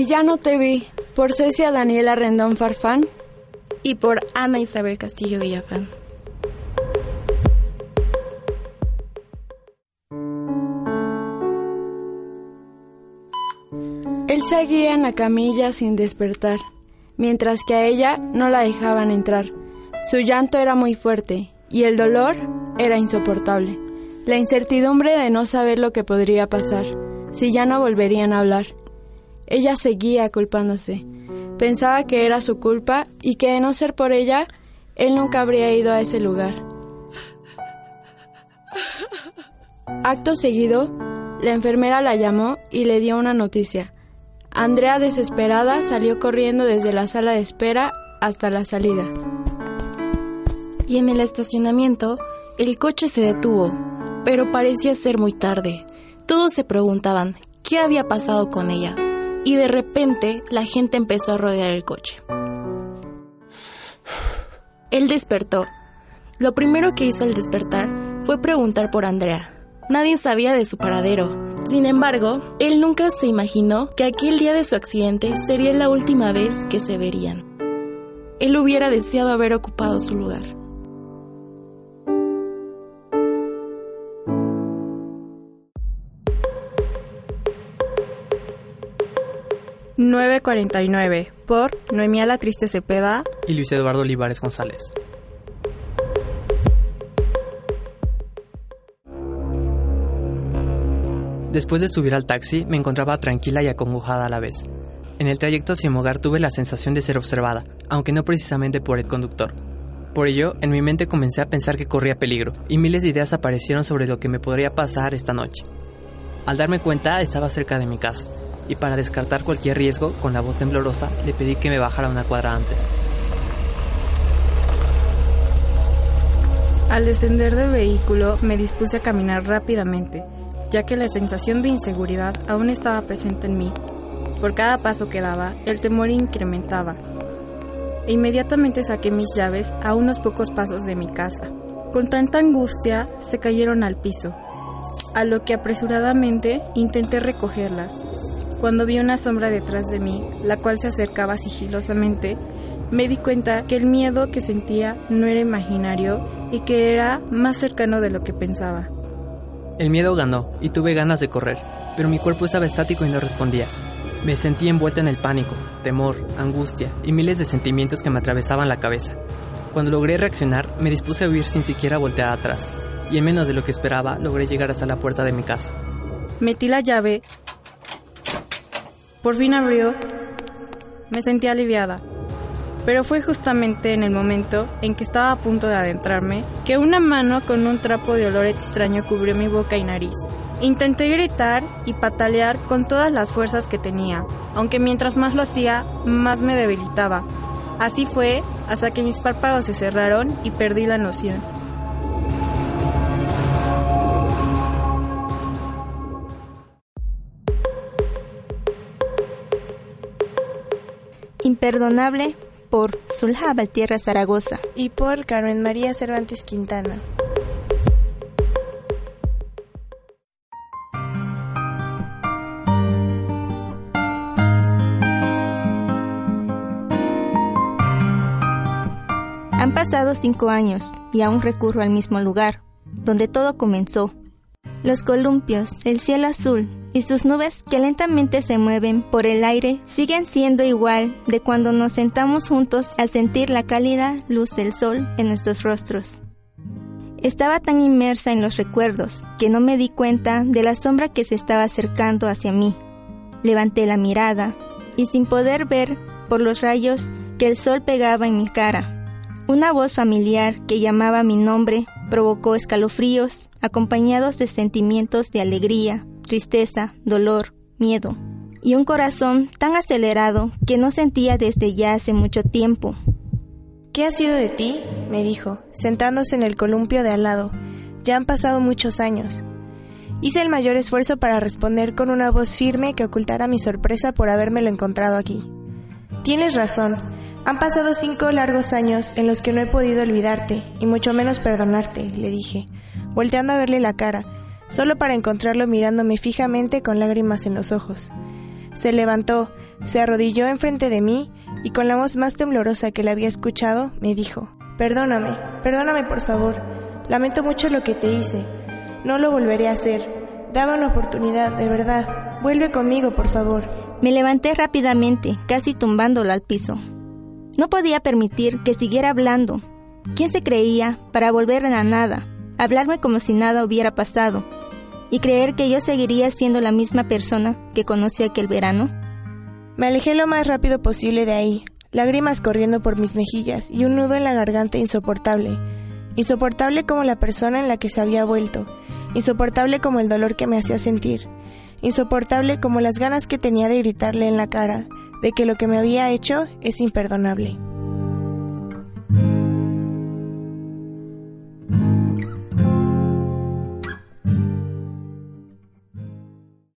Y ya no te vi, por Cecia Daniela Rendón Farfán. Y por Ana Isabel Castillo Villafán. Él seguía en la camilla sin despertar, mientras que a ella no la dejaban entrar. Su llanto era muy fuerte y el dolor era insoportable. La incertidumbre de no saber lo que podría pasar, si ya no volverían a hablar. Ella seguía culpándose. Pensaba que era su culpa y que de no ser por ella, él nunca habría ido a ese lugar. Acto seguido, la enfermera la llamó y le dio una noticia. Andrea, desesperada, salió corriendo desde la sala de espera hasta la salida. Y en el estacionamiento, el coche se detuvo, pero parecía ser muy tarde. Todos se preguntaban qué había pasado con ella, y de repente la gente empezó a rodear el coche. Él despertó. Lo primero que hizo al despertar fue preguntar por Andrea. Nadie sabía de su paradero. Sin embargo, él nunca se imaginó que aquel día de su accidente sería la última vez que se verían. Él hubiera deseado haber ocupado su lugar. ...949... por Noemía La Triste Cepeda... ...y Luis Eduardo Olivares González. Después de subir al taxi, me encontraba tranquila y acongojada a la vez. En el trayecto hacia mi hogar tuve la sensación de ser observada, aunque no precisamente por el conductor. Por ello, en mi mente comencé a pensar que corría peligro, y miles de ideas aparecieron sobre lo que me podría pasar esta noche. Al darme cuenta, estaba cerca de mi casa, y para descartar cualquier riesgo, con la voz temblorosa, le pedí que me bajara una cuadra antes. Al descender del vehículo, me dispuse a caminar rápidamente, ya que la sensación de inseguridad aún estaba presente en mí. Por cada paso que daba, el temor incrementaba. E inmediatamente saqué mis llaves a unos pocos pasos de mi casa. Con tanta angustia, se cayeron al piso, a lo que apresuradamente intenté recogerlas. Cuando vi una sombra detrás de mí, la cual se acercaba sigilosamente, me di cuenta que el miedo que sentía no era imaginario y que era más cercano de lo que pensaba. El miedo ganó y tuve ganas de correr, pero mi cuerpo estaba estático y no respondía. Me sentí envuelta en el pánico, temor, angustia y miles de sentimientos que me atravesaban la cabeza. Cuando logré reaccionar, me dispuse a huir sin siquiera voltear atrás, y en menos de lo que esperaba, logré llegar hasta la puerta de mi casa. Metí la llave. Por fin abrió. Me sentí aliviada pero fue justamente en el momento en que estaba a punto de adentrarme que una mano con un trapo de olor extraño cubrió mi boca y nariz. Intenté gritar y patalear con todas las fuerzas que tenía, aunque mientras más lo hacía, más me debilitaba. Así fue hasta que mis párpados se cerraron y perdí la noción. Imperdonable por Zulha Tierra Zaragoza y por Carmen María Cervantes Quintana. Han pasado cinco años y aún recurro al mismo lugar, donde todo comenzó. Los columpios, el cielo azul, y sus nubes que lentamente se mueven por el aire siguen siendo igual de cuando nos sentamos juntos a sentir la cálida luz del sol en nuestros rostros. Estaba tan inmersa en los recuerdos que no me di cuenta de la sombra que se estaba acercando hacia mí. Levanté la mirada y sin poder ver por los rayos que el sol pegaba en mi cara, una voz familiar que llamaba mi nombre provocó escalofríos acompañados de sentimientos de alegría, tristeza, dolor, miedo, y un corazón tan acelerado que no sentía desde ya hace mucho tiempo. ¿Qué ha sido de ti? me dijo, sentándose en el columpio de al lado. Ya han pasado muchos años. Hice el mayor esfuerzo para responder con una voz firme que ocultara mi sorpresa por habérmelo encontrado aquí. Tienes razón. Han pasado cinco largos años en los que no he podido olvidarte, y mucho menos perdonarte, le dije, volteando a verle la cara, solo para encontrarlo mirándome fijamente con lágrimas en los ojos. Se levantó, se arrodilló enfrente de mí y con la voz más temblorosa que le había escuchado, me dijo, Perdóname, perdóname por favor. Lamento mucho lo que te hice. No lo volveré a hacer. Dame una oportunidad, de verdad. Vuelve conmigo, por favor. Me levanté rápidamente, casi tumbándolo al piso. No podía permitir que siguiera hablando. ¿Quién se creía para volver a la nada, hablarme como si nada hubiera pasado y creer que yo seguiría siendo la misma persona que conocí aquel verano? Me alejé lo más rápido posible de ahí, lágrimas corriendo por mis mejillas y un nudo en la garganta insoportable. Insoportable como la persona en la que se había vuelto, insoportable como el dolor que me hacía sentir, insoportable como las ganas que tenía de gritarle en la cara de que lo que me había hecho es imperdonable.